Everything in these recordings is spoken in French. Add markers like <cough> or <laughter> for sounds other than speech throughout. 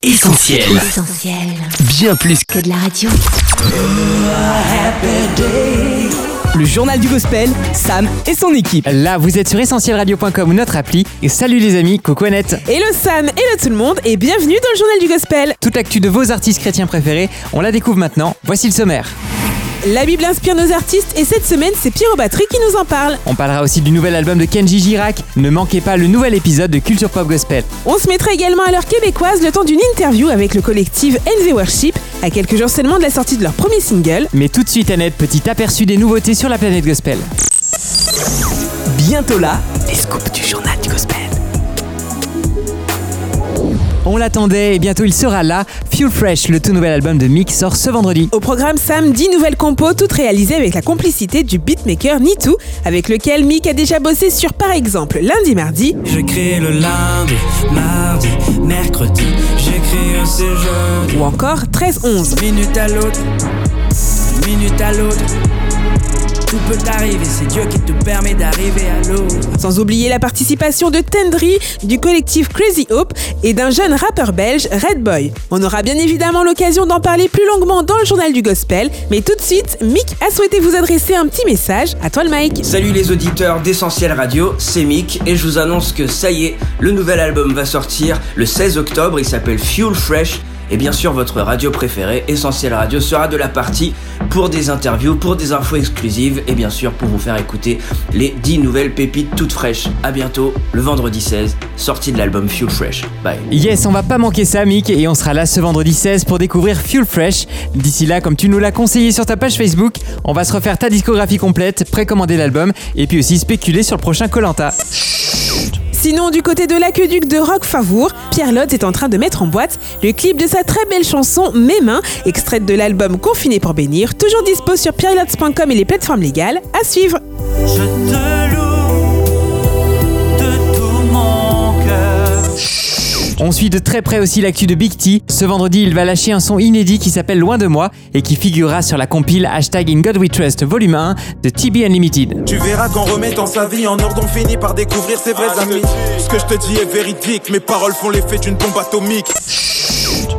Essentiel. Essentiel. Bien plus Que de la radio. Le journal du gospel, Sam et son équipe. Là, vous êtes sur essentielradio.com ou notre appli. Et salut les amis, coucou Annette. Hello Sam, hello tout le monde et bienvenue dans le journal du gospel. Toute l'actu de vos artistes chrétiens préférés, on la découvre maintenant. Voici le sommaire. La Bible inspire nos artistes et cette semaine c'est Pierrot Batterie qui nous en parle. On parlera aussi du nouvel album de Kenji Girac. Ne manquez pas le nouvel épisode de Culture Pop Gospel. On se mettra également à l'heure québécoise le temps d'une interview avec le collectif NV Worship à quelques jours seulement de la sortie de leur premier single. Mais tout de suite Annette, petit aperçu des nouveautés sur la planète gospel. Bientôt là, les scoops du journal du gospel. On l'attendait et bientôt il sera là. Fuel Fresh, le tout nouvel album de Mick, sort ce vendredi. Au programme Sam, 10 nouvelles compos, toutes réalisées avec la complicité du beatmaker Nitu, avec lequel Mick a déjà bossé sur par exemple Lundi Mardi, Je crée le lundi, mardi, mercredi. J'écris aussi jeudi. ou encore 13-11. Minute à l'autre, minute à l'autre. Tout peut arriver, c'est Dieu qui te permet d'arriver à l'autre. Sans oublier la participation de Tendry, du collectif Crazy Hope et d'un jeune rappeur belge, Red Boy. On aura bien évidemment l'occasion d'en parler plus longuement dans le journal du gospel, mais tout de suite, Mick a souhaité vous adresser un petit message. À toi le Mike. Salut les auditeurs d'Essentiel Radio, c'est Mick et je vous annonce que ça y est, le nouvel album va sortir le 16 octobre, il s'appelle Fuel Fresh. Et bien sûr, votre radio préférée, Essentiel Radio, sera de la partie pour des interviews, pour des infos exclusives et bien sûr pour vous faire écouter les 10 nouvelles pépites toutes fraîches. A bientôt, le vendredi 16, sortie de l'album Fuel Fresh. Bye. Yes, on va pas manquer ça Mick et on sera là ce vendredi 16 pour découvrir Fuel Fresh. D'ici là, comme tu nous l'as conseillé sur ta page Facebook, on va se refaire ta discographie complète, précommander l'album et puis aussi spéculer sur le prochain Colanta. Sinon, du côté de l'aqueduc de Rock Favour, Pierre Lotz est en train de mettre en boîte le clip de sa très belle chanson Mes mains, extraite de l'album Confiné pour bénir, toujours dispo sur pierrelots.com et les plateformes légales. À suivre. On suit de très près aussi l'actu de Big T. Ce vendredi, il va lâcher un son inédit qui s'appelle Loin de moi et qui figurera sur la compile hashtag In God We Trust volume 1 de TB Unlimited. Tu verras qu'en remettant sa vie en ordre, on finit par découvrir ses vrais amis. Ce que je te dis est véridique, mes paroles font l'effet d'une bombe atomique.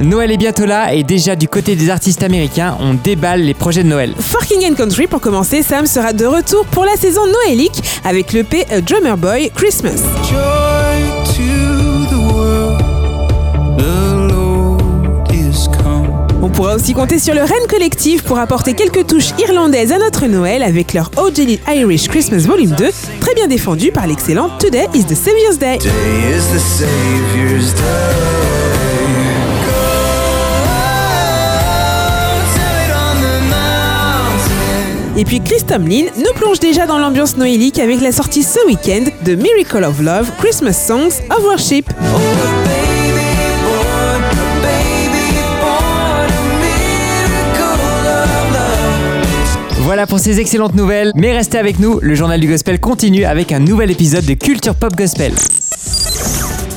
Noël est bientôt là et déjà du côté des artistes américains, on déballe les projets de Noël. Forking and Country, pour commencer, Sam sera de retour pour la saison noélique avec le P A Drummer Boy Christmas. On pourra aussi compter sur le Rennes Collective pour apporter quelques touches irlandaises à notre Noël avec leur OJ Irish Christmas Volume 2, très bien défendu par l'excellent Today is the Savior's Day. Day is the Savior's day. Et puis Chris Tomlin nous plonge déjà dans l'ambiance noélique avec la sortie ce week-end de Miracle of Love Christmas Songs of Worship. Voilà pour ces excellentes nouvelles, mais restez avec nous, le journal du gospel continue avec un nouvel épisode de Culture Pop Gospel.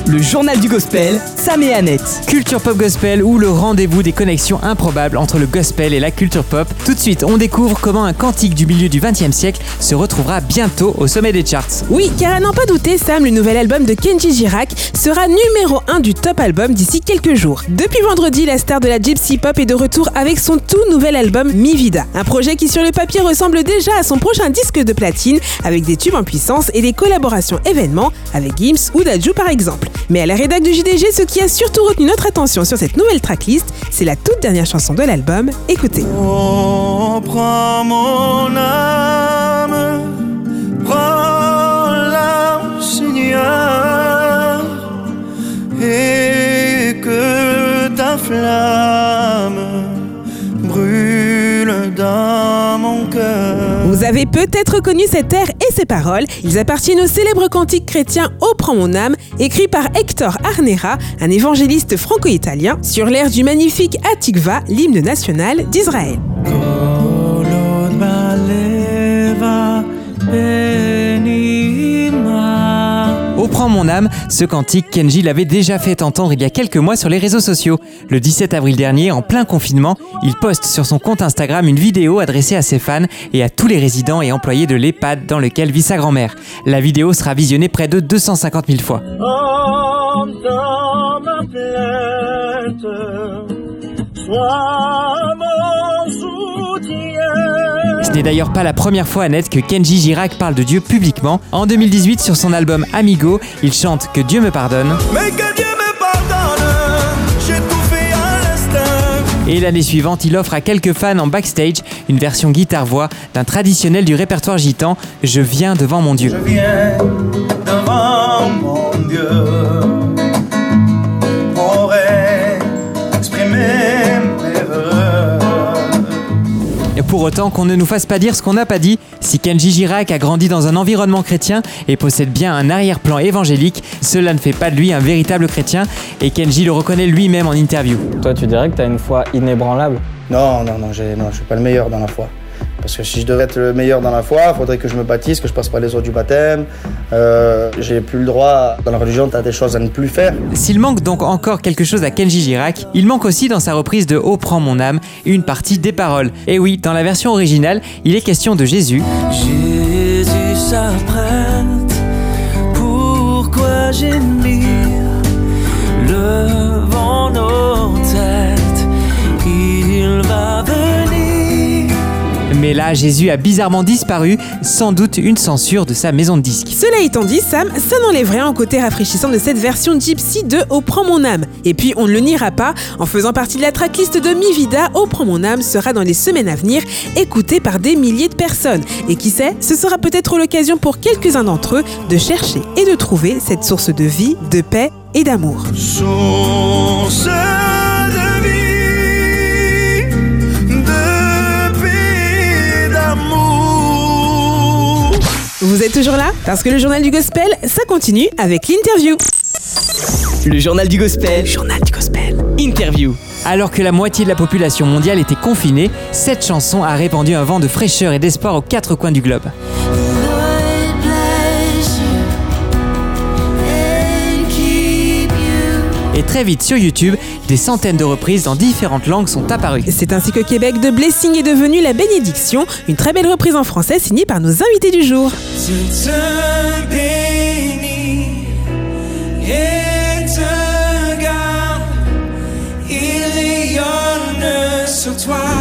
Le journal du gospel, Sam et Annette. Culture Pop Gospel ou le rendez-vous des connexions improbables entre le gospel et la culture pop. Tout de suite, on découvre comment un cantique du milieu du XXe siècle se retrouvera bientôt au sommet des charts. Oui, car à n'en pas douter, Sam, le nouvel album de Kenji Girac sera numéro 1 du top album d'ici quelques jours. Depuis vendredi, la star de la gypsy pop est de retour avec son tout nouvel album Mi Vida. Un projet qui sur le papier ressemble déjà à son prochain disque de platine avec des tubes en puissance et des collaborations événements avec Gims ou Daju par exemple. Mais à la rédac du JDG, ce qui a surtout retenu notre attention sur cette nouvelle tracklist, c'est la toute dernière chanson de l'album. Écoutez. Vous avez peut-être reconnu cet air et ces paroles. Ils appartiennent au célèbre cantique chrétien Ô prends mon âme, écrit par Hector Arnera, un évangéliste franco-italien, sur l'air du magnifique Atikva, l'hymne national d'Israël. Prend mon âme, ce cantique, Kenji l'avait déjà fait entendre il y a quelques mois sur les réseaux sociaux. Le 17 avril dernier, en plein confinement, il poste sur son compte Instagram une vidéo adressée à ses fans et à tous les résidents et employés de l'EHPAD dans lequel vit sa grand-mère. La vidéo sera visionnée près de 250 000 fois. N'est d'ailleurs pas la première fois, Annette, que Kenji Girac parle de Dieu publiquement. En 2018, sur son album Amigo, il chante Que Dieu me pardonne. Mais que Dieu me pardonne, j'ai tout fait à l'instinct. Et l'année suivante, il offre à quelques fans en backstage une version guitare-voix d'un traditionnel du répertoire gitan, Je viens devant mon Dieu. Je viens devant mon Dieu pour autant qu'on ne nous fasse pas dire ce qu'on n'a pas dit, si Kenji Girac a grandi dans un environnement chrétien et possède bien un arrière-plan évangélique, cela ne fait pas de lui un véritable chrétien et Kenji le reconnaît lui-même en interview. Toi, tu dirais que tu as une foi inébranlable? Non, non, non, je suis pas le meilleur dans la foi. Parce que si je devais être le meilleur dans la foi, il faudrait que je me baptise, que je passe par les eaux du baptême. Euh, j'ai plus le droit, dans la religion, tu as des choses à ne plus faire. S'il manque donc encore quelque chose à Kenji Girac, il manque aussi dans sa reprise de Oh prends mon âme une partie des paroles. Et oui, dans la version originale, il est question de Jésus, Jésus s'apprête, pourquoi gémir Le mais là Jésus a bizarrement disparu, sans doute une censure de sa maison de disques. Cela étant dit, Sam, ça n'enlève rien au côté rafraîchissant de cette version Gypsy de Oh prends mon âme. Et puis on ne le niera pas, en faisant partie de la tracklist de Mi Vida, Oh prends mon âme sera dans les semaines à venir écouté par des milliers de personnes. Et qui sait, ce sera peut-être l'occasion pour quelques-uns d'entre eux de chercher et de trouver cette source de vie, de paix et d'amour. Source Vous êtes toujours là Parce que le journal du gospel, ça continue avec l'interview. Le journal du gospel. Journal du gospel. Interview. Alors que la moitié de la population mondiale était confinée, cette chanson a répandu un vent de fraîcheur et d'espoir aux quatre coins du globe. Et très vite sur YouTube, des centaines de reprises dans différentes langues sont apparues. C'est ainsi que Québec de Blessing est devenu la bénédiction, une très belle reprise en français signée par nos invités du jour.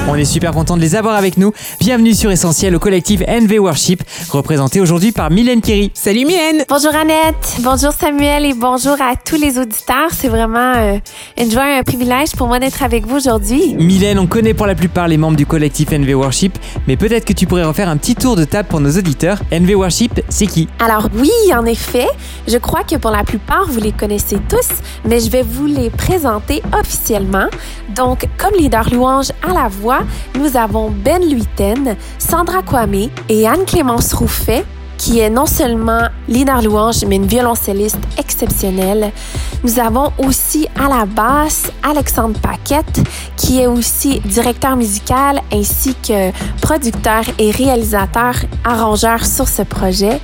On est super content de les avoir avec nous. Bienvenue sur Essentiel au collectif NV Worship, représenté aujourd'hui par Mylène Kerry. Salut Mylène Bonjour Annette, bonjour Samuel et bonjour à tous les auditeurs. C'est vraiment euh, une joie et un privilège pour moi d'être avec vous aujourd'hui. Mylène, on connaît pour la plupart les membres du collectif NV Worship, mais peut-être que tu pourrais refaire un petit tour de table pour nos auditeurs. NV Worship, c'est qui? Alors oui, en effet, je crois que pour la plupart, vous les connaissez tous, mais je vais vous les présenter officiellement. Donc, comme leader louange à la voix, nous avons Ben Luiten, Sandra Kwame et Anne-Clémence Rouffet, qui est non seulement leader louange, mais une violoncelliste exceptionnelle. Nous avons aussi à la basse Alexandre Paquette, qui est aussi directeur musical ainsi que producteur et réalisateur arrangeur sur ce projet.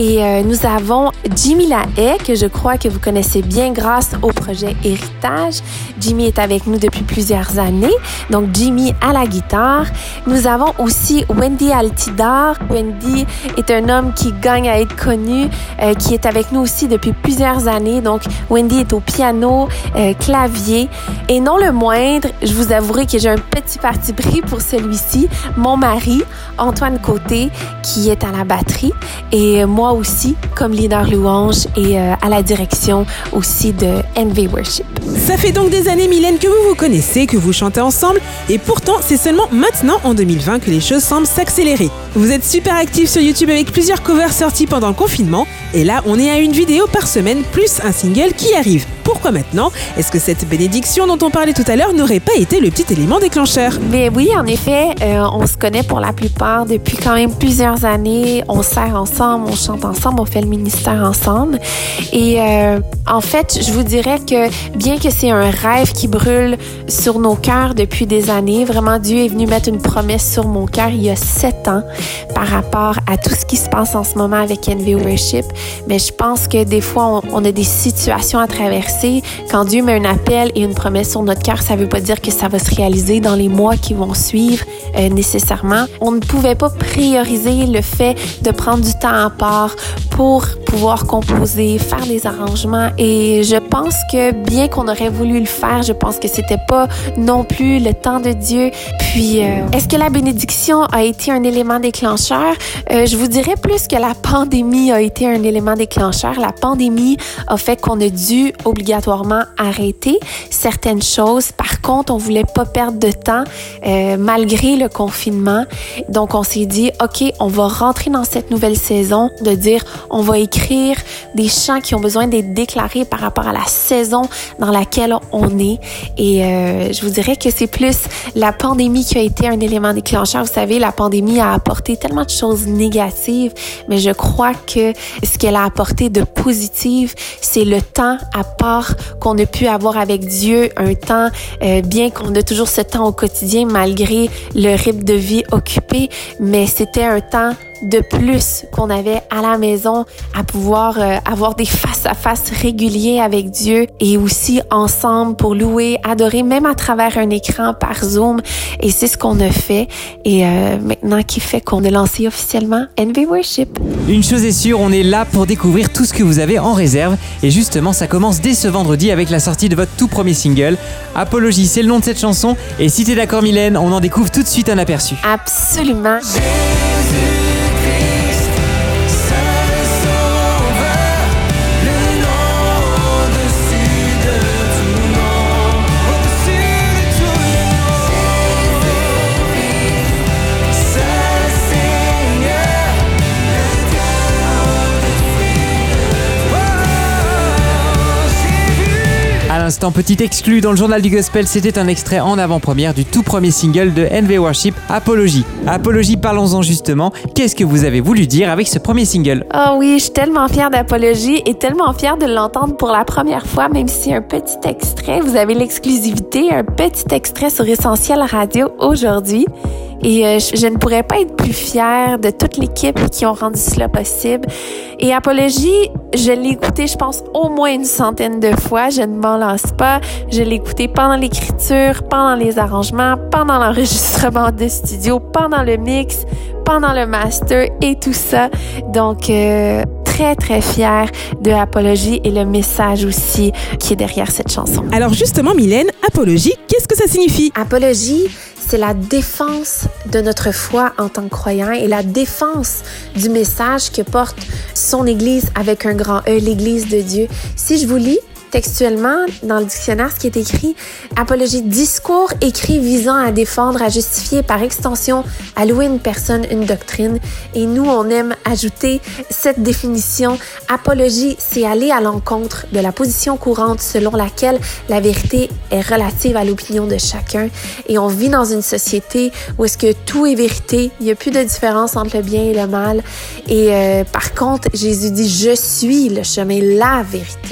Et euh, nous avons Jimmy Lahaye, que je crois que vous connaissez bien grâce au projet Héritage. Jimmy est avec nous depuis plusieurs années. Donc Jimmy à la guitare. Nous avons aussi Wendy Altidar. Wendy est un homme qui gagne à être connu, euh, qui est avec nous aussi depuis plusieurs années. Donc Wendy est au piano, euh, clavier. Et non le moindre, je vous avouerai que j'ai un petit parti pris pour celui-ci. Mon mari, Antoine Côté, qui est à la batterie. Et moi aussi, comme leader louange et euh, à la direction aussi de NV Worship. Ça fait donc des années Mylène que vous vous connaissez, que vous chantez ensemble, et pourtant c'est seulement maintenant en 2020 que les choses semblent s'accélérer. Vous êtes super actifs sur YouTube avec plusieurs covers sortis pendant le confinement, et là on est à une vidéo par semaine plus un single qui arrive. Pourquoi maintenant Est-ce que cette bénédiction dont on parlait tout à l'heure n'aurait pas été le petit élément déclencheur Mais oui, en effet, euh, on se connaît pour la plupart depuis quand même plusieurs années. On sert ensemble, on chante ensemble, on fait le ministère ensemble. Et euh, en fait, je vous dirais que bien que c'est un rêve qui brûle sur nos cœurs depuis des années, vraiment Dieu est venu mettre une promesse sur mon cœur il y a sept ans par rapport à tout ce qui se passe en ce moment avec NV Worship. Mais je pense que des fois, on, on a des situations à traverser quand Dieu met un appel et une promesse sur notre cœur, ça veut pas dire que ça va se réaliser dans les mois qui vont suivre euh, nécessairement. On ne pouvait pas prioriser le fait de prendre du temps à part pour pouvoir composer, faire des arrangements. Et je pense que bien qu'on aurait voulu le faire, je pense que c'était pas non plus le temps de Dieu. Puis, euh, est-ce que la bénédiction a été un élément déclencheur? Euh, je vous dirais plus que la pandémie a été un élément déclencheur. La pandémie a fait qu'on a dû obligatoirement arrêter certaines choses. Par contre, on voulait pas perdre de temps euh, malgré le confinement. Donc, on s'est dit, OK, on va rentrer dans cette nouvelle saison, de dire, on va écrire des chants qui ont besoin d'être déclarés par rapport à la saison dans laquelle on est. Et euh, je vous dirais que c'est plus la pandémie qui a été un élément déclencheur. Vous savez, la pandémie a apporté tellement de choses négatives, mais je crois que ce qu'elle a apporté de positif, c'est le temps à part qu'on a pu avoir avec Dieu, un temps, euh, bien qu'on a toujours ce temps au quotidien malgré le rythme de vie occupé, mais c'était un temps de plus qu'on avait à la maison à pouvoir euh, avoir des face-à-face réguliers avec Dieu et aussi ensemble pour louer, adorer, même à travers un écran par Zoom. Et c'est ce qu'on a fait. Et euh, maintenant qui fait qu'on a lancé officiellement NV Worship. Une chose est sûre, on est là pour découvrir tout ce que vous avez en réserve. Et justement, ça commence dès ce vendredi avec la sortie de votre tout premier single. Apologie, c'est le nom de cette chanson. Et si t'es d'accord, Mylène, on en découvre tout de suite un aperçu. Absolument. L'instant, petit exclu dans le journal du gospel, c'était un extrait en avant-première du tout premier single de NV Worship, Apologie. Apologie, parlons-en justement. Qu'est-ce que vous avez voulu dire avec ce premier single? Oh oui, je suis tellement fière d'Apologie et tellement fière de l'entendre pour la première fois, même si un petit extrait, vous avez l'exclusivité, un petit extrait sur Essentiel Radio aujourd'hui. Et euh, je, je ne pourrais pas être plus fière de toute l'équipe qui ont rendu cela possible. Et Apologie, je l'ai écouté, je pense, au moins une centaine de fois. Je ne m'en lasse pas. Je l'ai écouté pendant l'écriture, pendant les arrangements, pendant l'enregistrement de studio, pendant le mix, pendant le master et tout ça. Donc, euh, très, très fière de Apologie et le message aussi qui est derrière cette chanson. Alors justement, Mylène, apologie, qu'est-ce que ça signifie? Apologie, c'est la défense de notre foi en tant que croyant et la défense du message que porte son Église avec un grand E, l'Église de Dieu. Si je vous lis textuellement dans le dictionnaire ce qui est écrit, apologie, discours écrit visant à défendre, à justifier, par extension, à louer une personne, une doctrine. Et nous, on aime ajouter cette définition. Apologie, c'est aller à l'encontre de la position courante selon laquelle la vérité est relative à l'opinion de chacun. Et on vit dans une société où est-ce que tout est vérité, il n'y a plus de différence entre le bien et le mal. Et euh, par contre, Jésus dit, je suis le chemin, la vérité.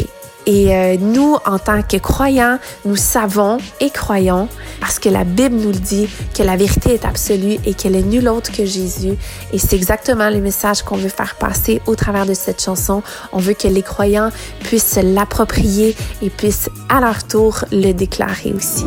Et euh, nous, en tant que croyants, nous savons et croyons, parce que la Bible nous le dit, que la vérité est absolue et qu'elle est nulle autre que Jésus. Et c'est exactement le message qu'on veut faire passer au travers de cette chanson. On veut que les croyants puissent se l'approprier et puissent à leur tour le déclarer aussi.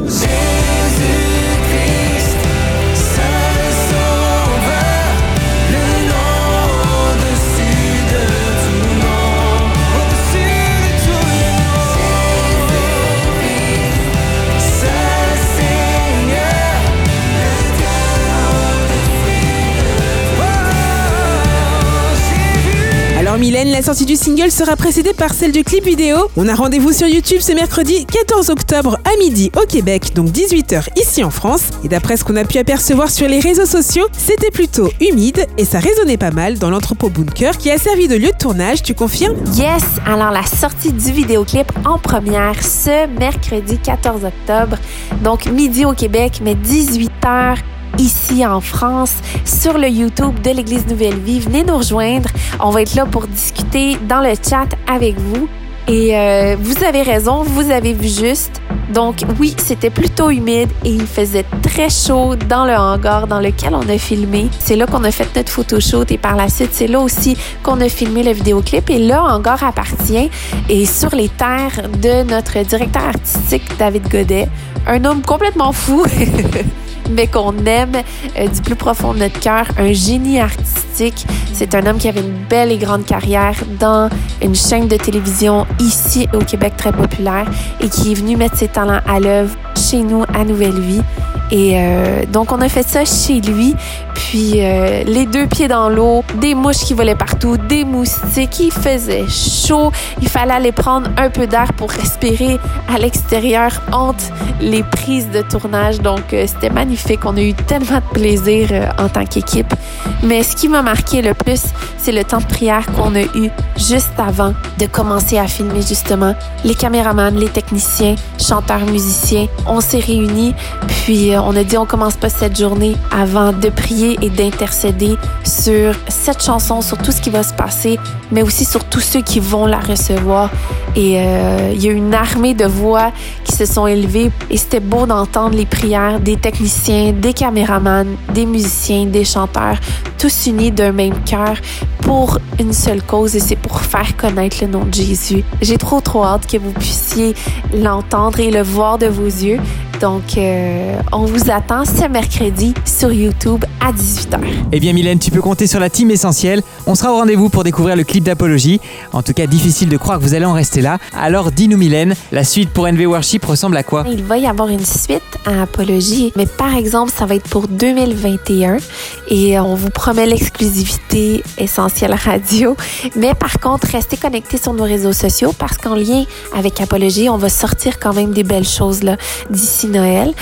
La sortie du single sera précédée par celle du clip vidéo. On a rendez-vous sur YouTube ce mercredi 14 octobre à midi au Québec, donc 18h ici en France. Et d'après ce qu'on a pu apercevoir sur les réseaux sociaux, c'était plutôt humide et ça résonnait pas mal dans l'entrepôt bunker qui a servi de lieu de tournage, tu confirmes? Yes! Alors, la sortie du vidéoclip en première ce mercredi 14 octobre. Donc, midi au Québec, mais 18 h ici en France sur le YouTube de l'Église Nouvelle Vie. Venez nous rejoindre. On va être là pour discuter dans le chat avec vous. Et euh, vous avez raison, vous avez vu juste. Donc oui, c'était plutôt humide et il faisait très chaud dans le hangar dans lequel on a filmé. C'est là qu'on a fait notre photoshoot et par la suite, c'est là aussi qu'on a filmé le vidéoclip. Et le hangar appartient et sur les terres de notre directeur artistique David Godet, un homme complètement fou. <laughs> mais qu'on aime euh, du plus profond de notre cœur, un génie artistique. C'est un homme qui avait une belle et grande carrière dans une chaîne de télévision ici au Québec très populaire et qui est venu mettre ses talents à l'œuvre chez nous à Nouvelle Vie. Et euh, donc, on a fait ça chez lui. Puis, euh, les deux pieds dans l'eau, des mouches qui volaient partout, des moustiques. Il faisait chaud. Il fallait aller prendre un peu d'air pour respirer à l'extérieur entre les prises de tournage. Donc, euh, c'était magnifique. On a eu tellement de plaisir en tant qu'équipe. Mais ce qui m'a marqué le plus, c'est le temps de prière qu'on a eu juste avant de commencer à filmer, justement. Les caméramans, les techniciens, chanteurs, musiciens, on s'est réunis. Puis, on a dit on commence pas cette journée avant de prier et d'intercéder sur cette chanson, sur tout ce qui va se passer, mais aussi sur tous ceux qui vont la recevoir. Et euh, il y a une armée de voix qui se sont élevées et c'était beau d'entendre les prières des techniciens, des caméramans, des musiciens, des chanteurs, tous unis d'un même cœur pour une seule cause et c'est pour faire connaître le nom de Jésus. J'ai trop trop hâte que vous puissiez l'entendre et le voir de vos yeux. Donc, euh, on vous attend ce mercredi sur YouTube à 18h. Eh bien Mylène, tu peux compter sur la team essentielle. On sera au rendez-vous pour découvrir le clip d'Apologie. En tout cas, difficile de croire que vous allez en rester là. Alors dis-nous Mylène, la suite pour NV Worship ressemble à quoi? Il va y avoir une suite à Apologie, mais par exemple, ça va être pour 2021 et on vous promet l'exclusivité essentielle radio. Mais par contre, restez connectés sur nos réseaux sociaux parce qu'en lien avec Apologie, on va sortir quand même des belles choses là d'ici Noël.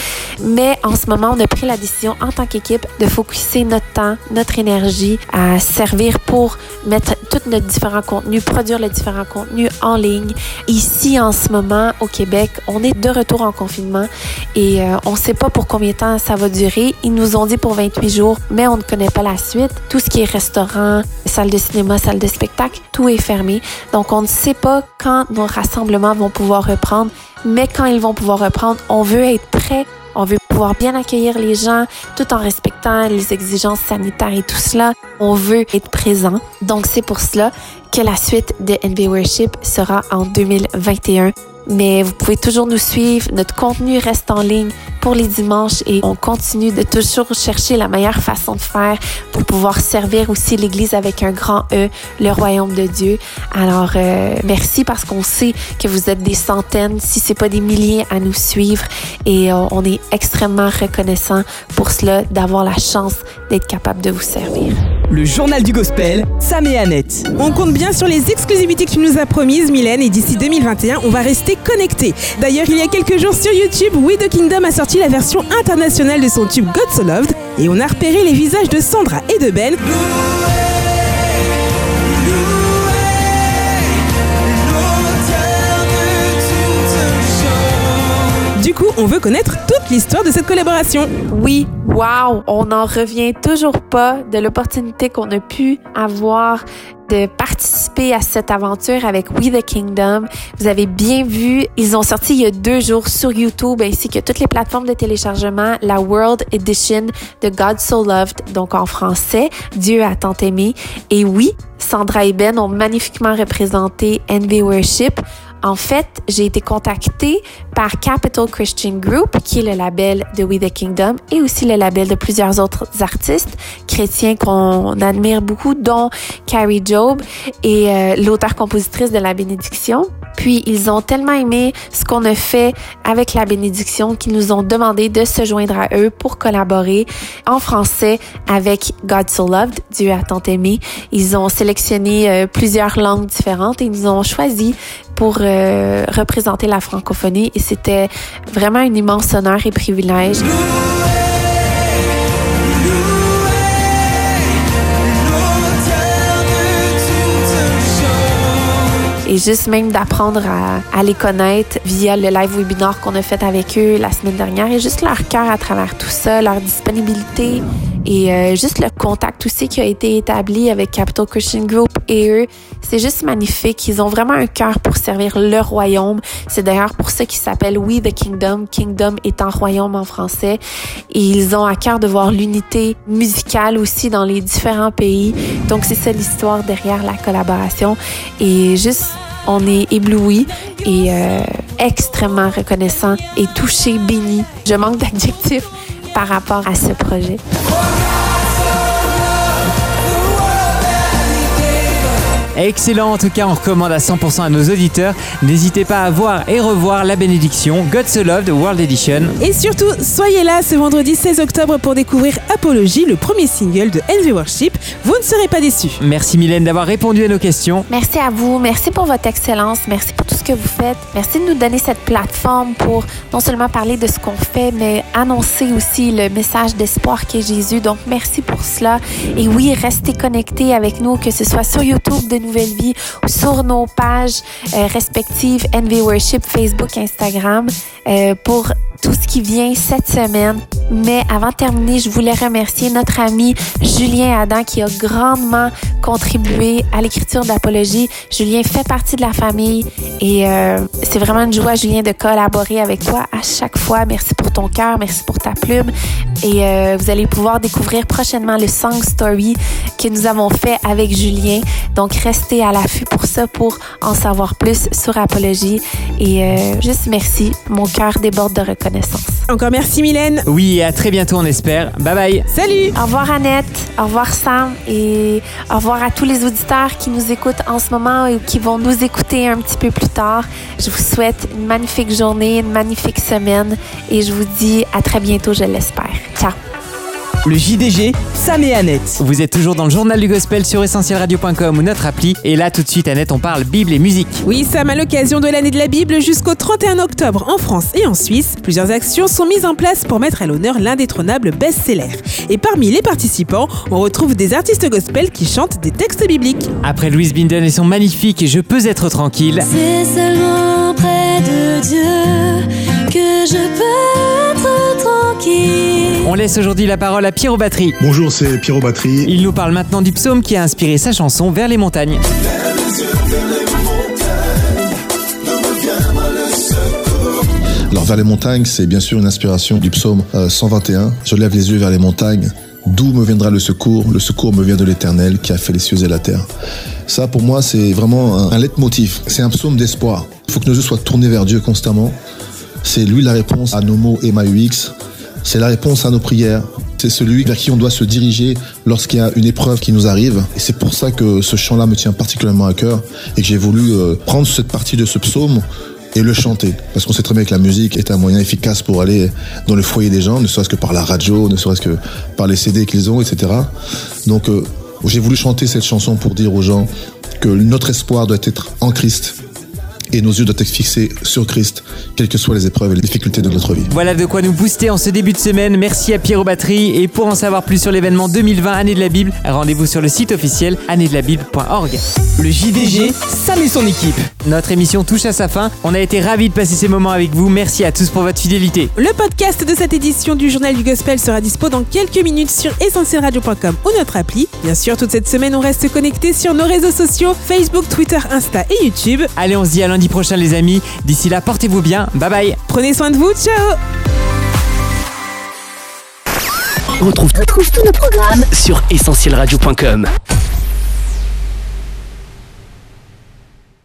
Mais en ce moment, on a pris la décision en tant qu'équipe de focuser notre temps, notre énergie à servir pour mettre tous nos différents contenus, produire les différents contenus en ligne. Ici, en ce moment, au Québec, on est de retour en confinement et euh, on ne sait pas pour combien de temps ça va durer. Ils nous ont dit pour 28 jours, mais on ne connaît pas la suite. Tout ce qui est restaurant, salle de cinéma, salle de spectacle, tout est fermé. Donc, on ne sait pas quand nos rassemblements vont pouvoir reprendre, mais quand ils vont pouvoir reprendre, on veut être prêt. On veut pouvoir bien accueillir les gens tout en respectant les exigences sanitaires et tout cela. On veut être présent. Donc, c'est pour cela que la suite de NB Worship sera en 2021. Mais vous pouvez toujours nous suivre. Notre contenu reste en ligne pour les dimanches et on continue de toujours chercher la meilleure façon de faire pour pouvoir servir aussi l'Église avec un grand E, le royaume de Dieu. Alors, euh, merci parce qu'on sait que vous êtes des centaines, si c'est pas des milliers à nous suivre et euh, on est extrêmement reconnaissant pour cela d'avoir la chance d'être capable de vous servir. Le journal du gospel, Sam et Annette. On compte bien sur les exclusivités que tu nous as promises, Mylène, et d'ici 2021, on va rester connectés. D'ailleurs, il y a quelques jours sur YouTube, We the Kingdom a sorti la version internationale de son tube God So Loved, et on a repéré les visages de Sandra et de Ben. Du coup, on veut connaître toute l'histoire de cette collaboration. Oui, wow, on n'en revient toujours pas de l'opportunité qu'on a pu avoir de participer à cette aventure avec We the Kingdom. Vous avez bien vu, ils ont sorti il y a deux jours sur YouTube ainsi que toutes les plateformes de téléchargement la World Edition de God So Loved, donc en français, Dieu a tant aimé. Et oui, Sandra et Ben ont magnifiquement représenté NV Worship. En fait, j'ai été contactée par Capital Christian Group, qui est le label de We the Kingdom et aussi le label de plusieurs autres artistes chrétiens qu'on admire beaucoup, dont Carrie Job et euh, l'auteur-compositrice de La Bénédiction. Puis ils ont tellement aimé ce qu'on a fait avec La Bénédiction qu'ils nous ont demandé de se joindre à eux pour collaborer en français avec God So Loved, Dieu a tant aimé. Ils ont sélectionné euh, plusieurs langues différentes et ils nous ont choisi pour euh, représenter la francophonie et c'était vraiment un immense honneur et privilège. Et juste même d'apprendre à, à, les connaître via le live webinar qu'on a fait avec eux la semaine dernière et juste leur cœur à travers tout ça, leur disponibilité et euh, juste le contact aussi qui a été établi avec Capital Christian Group et eux. C'est juste magnifique. Ils ont vraiment un cœur pour servir le royaume. C'est d'ailleurs pour ça qu'ils s'appellent We the Kingdom. Kingdom étant royaume en français. Et ils ont à cœur de voir l'unité musicale aussi dans les différents pays. Donc c'est ça l'histoire derrière la collaboration. Et juste on est ébloui et euh, extrêmement reconnaissant et touché, béni. Je manque d'adjectifs par rapport à ce projet. Excellent, en tout cas, on recommande à 100% à nos auditeurs. N'hésitez pas à voir et revoir la bénédiction God So Loved World Edition. Et surtout, soyez là ce vendredi 16 octobre pour découvrir Apologie, le premier single de Envy Worship. Vous ne serez pas déçus. Merci Mylène d'avoir répondu à nos questions. Merci à vous, merci pour votre excellence, merci pour tout ce que vous faites. Merci de nous donner cette plateforme pour non seulement parler de ce qu'on fait, mais annoncer aussi le message d'espoir qu'est Jésus. Donc merci pour cela. Et oui, restez connectés avec nous, que ce soit sur YouTube de Nouvelle Vie sur nos pages euh, respectives NV Worship, Facebook, Instagram, euh, pour tout ce qui vient cette semaine. Mais avant de terminer, je voulais remercier notre ami Julien Adam qui a grandement contribué à l'écriture d'Apologie. Julien fait partie de la famille et euh, c'est vraiment une joie, Julien, de collaborer avec toi à chaque fois. Merci pour ton cœur, merci pour ta plume. Et euh, vous allez pouvoir découvrir prochainement le Song Story que nous avons fait avec Julien. Donc, restez à l'affût pour ça, pour en savoir plus sur Apologie. Et euh, juste merci. Mon cœur déborde de reconnaissance. Encore merci Mylène. Oui, et à très bientôt, on espère. Bye bye. Salut. Au revoir Annette, au revoir Sam et au revoir à tous les auditeurs qui nous écoutent en ce moment ou qui vont nous écouter un petit peu plus tard. Je vous souhaite une magnifique journée, une magnifique semaine et je vous dis à très bientôt, je l'espère. Ciao. Le JDG, Sam et Annette. Vous êtes toujours dans le journal du gospel sur essentielradio.com ou notre appli. Et là, tout de suite, Annette, on parle Bible et musique. Oui, Sam, à l'occasion de l'année de la Bible jusqu'au 31 octobre en France et en Suisse, plusieurs actions sont mises en place pour mettre à l'honneur l'indétrônable best-seller. Et parmi les participants, on retrouve des artistes gospel qui chantent des textes bibliques. Après Louise Binden et son magnifique Je peux être tranquille, C'est seulement près de Dieu que je peux être tranquille. on laisse aujourd'hui la parole à Pierre aux batteries. Bonjour, c'est Pierrot Batterie. Il nous parle maintenant du psaume qui a inspiré sa chanson Vers les montagnes. Alors vers les montagnes, c'est bien sûr une inspiration du psaume euh, 121. Je lève les yeux vers les montagnes. D'où me viendra le secours? Le secours me vient de l'Éternel qui a fait les cieux et la terre. Ça, pour moi, c'est vraiment un, un leitmotiv. C'est un psaume d'espoir. Il faut que nos yeux soient tournés vers Dieu constamment. C'est lui la réponse à nos mots MAUX. C'est la réponse à nos prières. C'est celui vers qui on doit se diriger lorsqu'il y a une épreuve qui nous arrive. Et c'est pour ça que ce chant-là me tient particulièrement à cœur et que j'ai voulu euh, prendre cette partie de ce psaume et le chanter. Parce qu'on sait très bien que la musique est un moyen efficace pour aller dans le foyer des gens, ne serait-ce que par la radio, ne serait-ce que par les CD qu'ils ont, etc. Donc euh, j'ai voulu chanter cette chanson pour dire aux gens que notre espoir doit être en Christ et nos yeux doivent être fixés sur Christ, quelles que soient les épreuves et les difficultés de notre vie. Voilà de quoi nous booster en ce début de semaine. Merci à Pierre aux batteries. Et pour en savoir plus sur l'événement 2020 Année de la Bible, rendez-vous sur le site officiel annéedelabible.org. Le JDG, Sam et son équipe. Notre émission touche à sa fin. On a été ravis de passer ces moments avec vous. Merci à tous pour votre fidélité. Le podcast de cette édition du Journal du Gospel sera dispo dans quelques minutes sur essentielradio.com ou notre appli. Bien sûr, toute cette semaine, on reste connecté sur nos réseaux sociaux Facebook, Twitter, Insta et YouTube. Allez, on se dit à lundi prochain les amis. D'ici là, portez-vous bien. Bye bye. Prenez soin de vous, ciao On retrouve, retrouve tous nos programmes sur essentielradio.com.